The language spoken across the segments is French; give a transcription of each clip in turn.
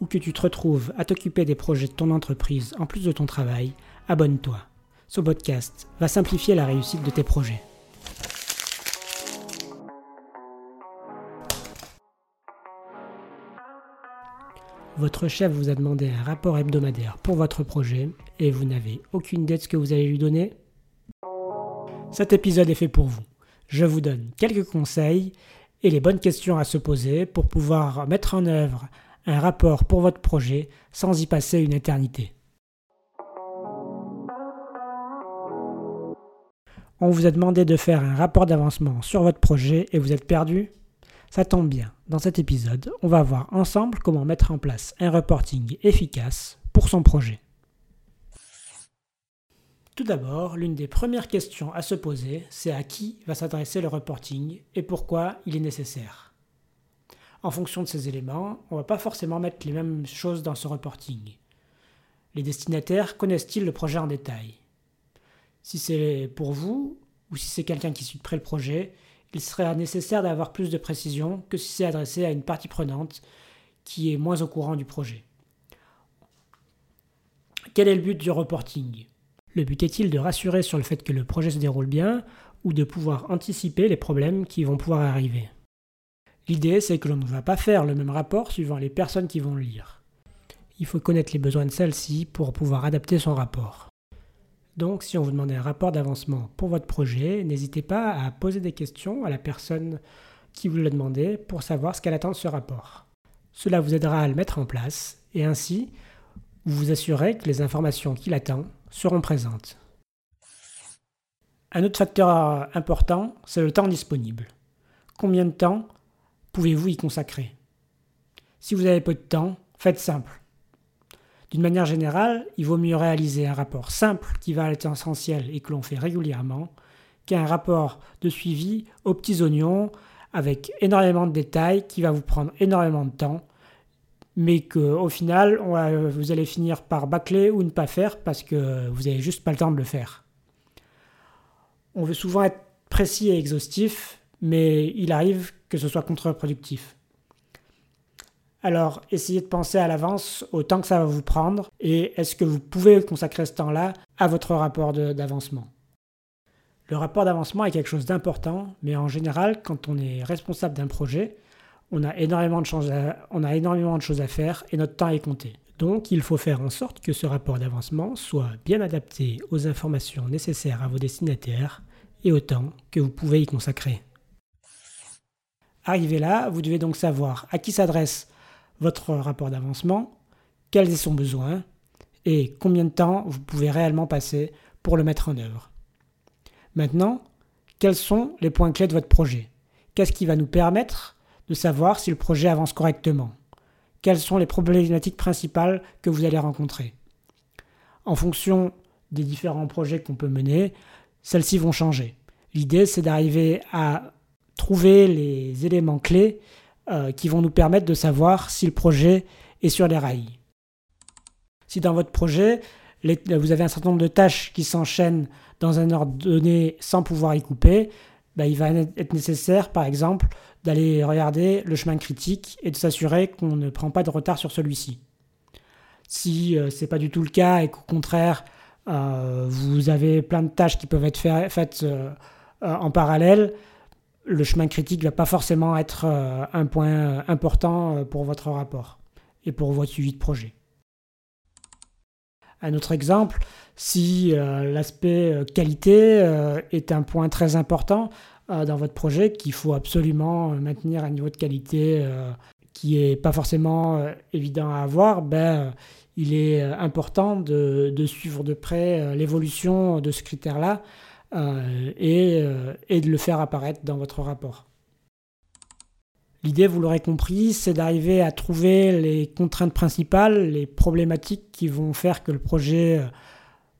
ou que tu te retrouves à t'occuper des projets de ton entreprise en plus de ton travail, abonne-toi. Ce podcast va simplifier la réussite de tes projets. Votre chef vous a demandé un rapport hebdomadaire pour votre projet et vous n'avez aucune idée de ce que vous allez lui donner? Cet épisode est fait pour vous. Je vous donne quelques conseils et les bonnes questions à se poser pour pouvoir mettre en œuvre un rapport pour votre projet sans y passer une éternité. On vous a demandé de faire un rapport d'avancement sur votre projet et vous êtes perdu? Ça tombe bien, dans cet épisode, on va voir ensemble comment mettre en place un reporting efficace pour son projet. Tout d'abord, l'une des premières questions à se poser, c'est à qui va s'adresser le reporting et pourquoi il est nécessaire? En fonction de ces éléments, on ne va pas forcément mettre les mêmes choses dans ce reporting. Les destinataires connaissent-ils le projet en détail? Si c'est pour vous, ou si c'est quelqu'un qui suit de près le projet, il sera nécessaire d'avoir plus de précision que si c'est adressé à une partie prenante qui est moins au courant du projet. Quel est le but du reporting? Le but est-il de rassurer sur le fait que le projet se déroule bien ou de pouvoir anticiper les problèmes qui vont pouvoir arriver? L'idée, c'est que l'on ne va pas faire le même rapport suivant les personnes qui vont le lire. Il faut connaître les besoins de celles-ci pour pouvoir adapter son rapport. Donc, si on vous demande un rapport d'avancement pour votre projet, n'hésitez pas à poser des questions à la personne qui vous l'a demandé pour savoir ce qu'elle attend de ce rapport. Cela vous aidera à le mettre en place et ainsi vous vous assurez que les informations qu'il attend seront présentes. Un autre facteur important, c'est le temps disponible. Combien de temps pouvez-vous y consacrer? Si vous avez peu de temps, faites simple. D'une manière générale, il vaut mieux réaliser un rapport simple qui va être essentiel et que l'on fait régulièrement qu'un rapport de suivi aux petits oignons avec énormément de détails qui va vous prendre énormément de temps mais qu'au final, vous allez finir par bâcler ou ne pas faire parce que vous n'avez juste pas le temps de le faire. On veut souvent être précis et exhaustif, mais il arrive que ce soit contre-productif. Alors, essayez de penser à l'avance au temps que ça va vous prendre et est-ce que vous pouvez consacrer ce temps-là à votre rapport d'avancement. Le rapport d'avancement est quelque chose d'important, mais en général, quand on est responsable d'un projet, on a, énormément de choses on a énormément de choses à faire et notre temps est compté. Donc, il faut faire en sorte que ce rapport d'avancement soit bien adapté aux informations nécessaires à vos destinataires et au temps que vous pouvez y consacrer. Arrivé là, vous devez donc savoir à qui s'adresse votre rapport d'avancement, quels sont son besoin et combien de temps vous pouvez réellement passer pour le mettre en œuvre. Maintenant, quels sont les points clés de votre projet? Qu'est-ce qui va nous permettre de savoir si le projet avance correctement? Quelles sont les problématiques principales que vous allez rencontrer? En fonction des différents projets qu'on peut mener, celles-ci vont changer. L'idée, c'est d'arriver à trouver les éléments clés euh, qui vont nous permettre de savoir si le projet est sur les rails. Si dans votre projet, vous avez un certain nombre de tâches qui s'enchaînent dans un ordre donné sans pouvoir y couper, bah, il va être nécessaire, par exemple, d'aller regarder le chemin critique et de s'assurer qu'on ne prend pas de retard sur celui-ci. Si euh, ce n'est pas du tout le cas et qu'au contraire, euh, vous avez plein de tâches qui peuvent être faites en parallèle, le chemin critique ne va pas forcément être euh, un point euh, important euh, pour votre rapport et pour votre suivi de projet. Un autre exemple, si l'aspect qualité est un point très important dans votre projet, qu'il faut absolument maintenir un niveau de qualité qui n'est pas forcément évident à avoir, ben, il est important de suivre de près l'évolution de ce critère-là et, euh, et, de le faire apparaître dans votre rapport. L'idée, vous l'aurez compris, c'est d'arriver à trouver les contraintes principales, les problématiques qui vont faire que le projet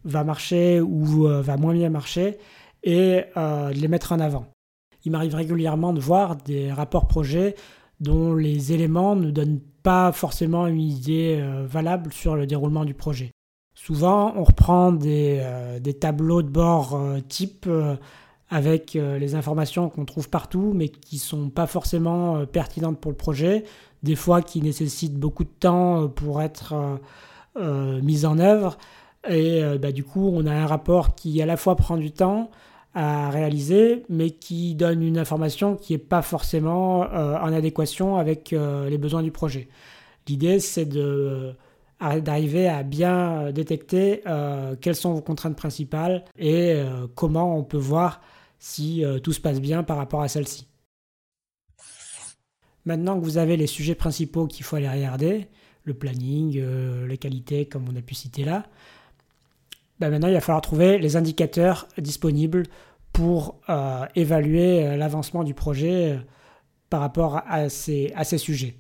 va marcher ou va moins bien marcher et de les mettre en avant. Il m'arrive régulièrement de voir des rapports projets dont les éléments ne donnent pas forcément une idée valable sur le déroulement du projet. Souvent, on reprend des, euh, tableaux de bord euh, type euh, avec les informations qu'on trouve partout, mais qui ne sont pas forcément pertinentes pour le projet, des fois qui nécessitent beaucoup de temps pour être mises en œuvre. Et bah, du coup, on a un rapport qui à la fois prend du temps à réaliser, mais qui donne une information qui n'est pas forcément en adéquation avec les besoins du projet. L'idée, c'est de d'arriver à bien euh, détecter euh, quelles sont vos contraintes principales et euh, comment on peut voir si tout se passe bien par rapport à celle-ci. Maintenant que vous avez les sujets principaux qu'il faut aller regarder, le planning, les qualités comme on a pu citer là, ben maintenant il va falloir trouver les indicateurs disponibles pour évaluer l'avancement du projet par rapport à ces sujets.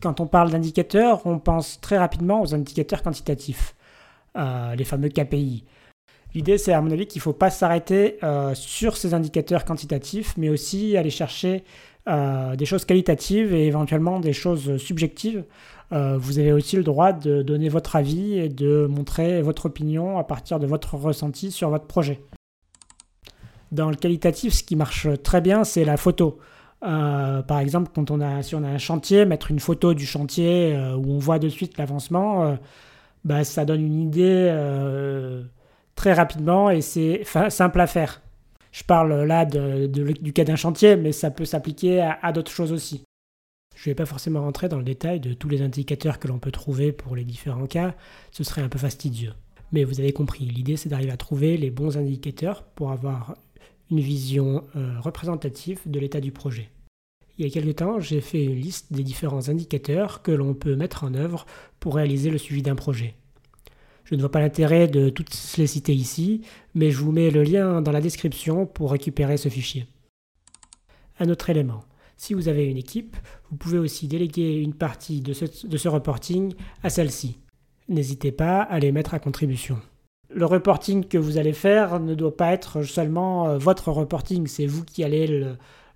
Quand on parle d'indicateurs, on pense très rapidement aux indicateurs quantitatifs, euh, les fameux KPI. L'idée, c'est à mon avis qu'il ne faut pas s'arrêter euh, sur ces indicateurs quantitatifs, mais aussi aller chercher euh, des choses qualitatives et éventuellement des choses subjectives. vous avez aussi le droit de donner votre avis et de montrer votre opinion à partir de votre ressenti sur votre projet. Dans le qualitatif, ce qui marche très bien, c'est la photo. Euh, par exemple, quand on a, si on a un chantier, mettre une photo du chantier euh, où on voit de suite l'avancement, euh, bah, ça donne une idée très rapidement et c'est simple à faire. Je parle là du cas d'un chantier, mais ça peut s'appliquer à, d'autres choses aussi. Je ne vais pas forcément rentrer dans le détail de tous les indicateurs que l'on peut trouver pour les différents cas, ce serait un peu fastidieux. Mais vous avez compris, l'idée c'est d'arriver à trouver les bons indicateurs pour avoir une vision euh, représentative de l'état du projet. Il y a quelque temps, j'ai fait une liste des différents indicateurs que l'on peut mettre en œuvre pour réaliser le suivi d'un projet. Je ne vois pas l'intérêt de toutes les citer ici, mais je vous mets le lien dans la description pour récupérer ce fichier. Un autre élément, si vous avez une équipe, vous pouvez aussi déléguer une partie de ce reporting à celle-ci. N'hésitez pas à les mettre à contribution le reporting que vous allez faire ne doit pas être seulement euh, votre reporting, c'est vous qui allez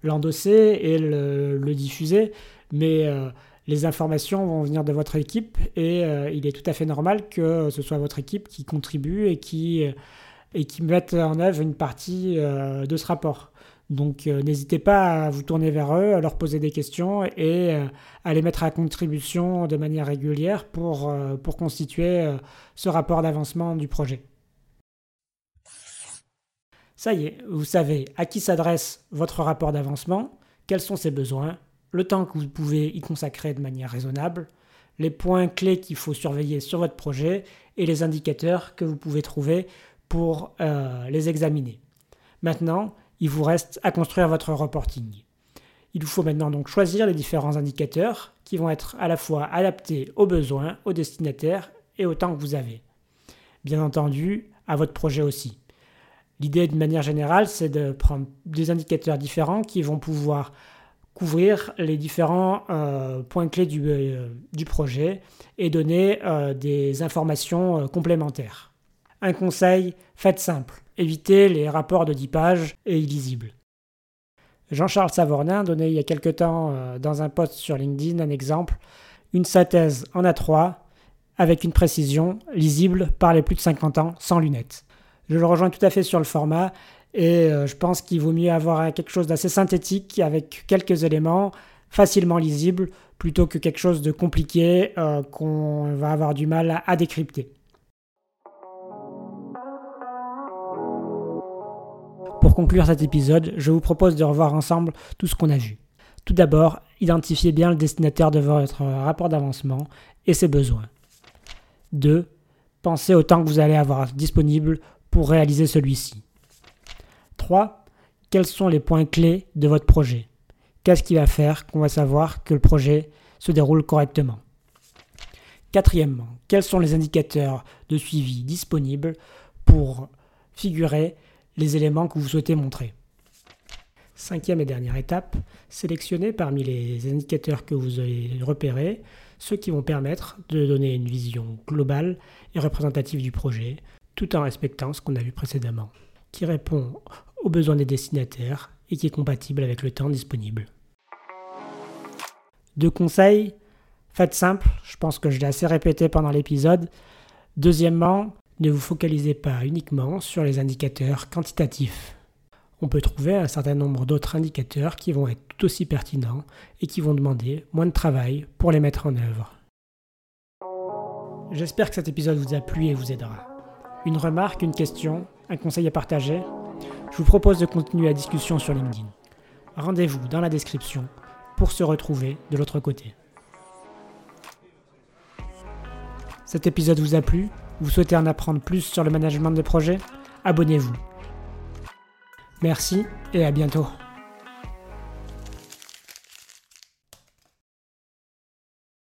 l'endosser et le, diffuser, mais euh, les informations vont venir de votre équipe et euh, il est tout à fait normal que ce soit votre équipe qui contribue et qui, et qui mette en œuvre une partie de ce rapport. Donc n'hésitez pas à vous tourner vers eux, à leur poser des questions et à les mettre à contribution de manière régulière pour, pour constituer ce rapport d'avancement du projet. Ça y est, vous savez à qui s'adresse votre rapport d'avancement, quels sont ses besoins, le temps que vous pouvez y consacrer de manière raisonnable, les points clés qu'il faut surveiller sur votre projet et les indicateurs que vous pouvez trouver pour euh, les examiner. Maintenant, il vous reste à construire votre reporting. Il vous faut maintenant donc choisir les différents indicateurs qui vont être à la fois adaptés aux besoins, aux destinataires et au temps que vous avez. Bien entendu, à votre projet aussi. L'idée, de manière générale, c'est de prendre des indicateurs différents qui vont pouvoir couvrir les différents euh, points clés du, euh, projet et donner euh, des informations complémentaires. Un conseil, faites simple. Évitez les rapports de 10 pages et illisibles. Jean-Charles Savornin donnait il y a quelque temps dans un post sur LinkedIn un exemple, une synthèse en A3 avec une précision lisible par les plus de 50 ans sans lunettes. Je le rejoins tout à fait sur le format et euh, je pense qu'il vaut mieux avoir quelque chose d'assez synthétique avec quelques éléments facilement lisibles plutôt que quelque chose de compliqué euh, qu'on va avoir du mal à décrypter. Pour conclure cet épisode, je vous propose de revoir ensemble tout ce qu'on a vu. Tout d'abord, identifiez bien le destinataire de votre rapport d'avancement et ses besoins. 2. Pensez au temps que vous allez avoir disponible pour réaliser celui-ci. 3. Quels sont les points clés de votre projet? Qu'est-ce qui va faire qu'on va savoir que le projet se déroule correctement? Quatrièmement, quels sont les indicateurs de suivi disponibles pour figurer les éléments que vous souhaitez montrer Cinquième et dernière étape, sélectionnez parmi les indicateurs que vous avez repérés ceux qui vont permettre de donner une vision globale et représentative du projet, tout en respectant ce qu'on a vu précédemment, qui répond aux besoins des destinataires et qui est compatible avec le temps disponible. Deux conseils, faites simple, je pense que je l'ai assez répété pendant l'épisode. Deuxièmement, ne vous focalisez pas uniquement sur les indicateurs quantitatifs on peut trouver un certain nombre d'autres indicateurs qui vont être tout aussi pertinents et qui vont demander moins de travail pour les mettre en œuvre. J'espère que cet épisode vous a plu et vous aidera. Une remarque, une question, un conseil à partager? Je vous propose de continuer la discussion sur LinkedIn. Rendez-vous dans la description pour se retrouver de l'autre côté. Cet épisode vous a plu? Vous souhaitez en apprendre plus sur le management de projet Abonnez-vous Merci et à bientôt.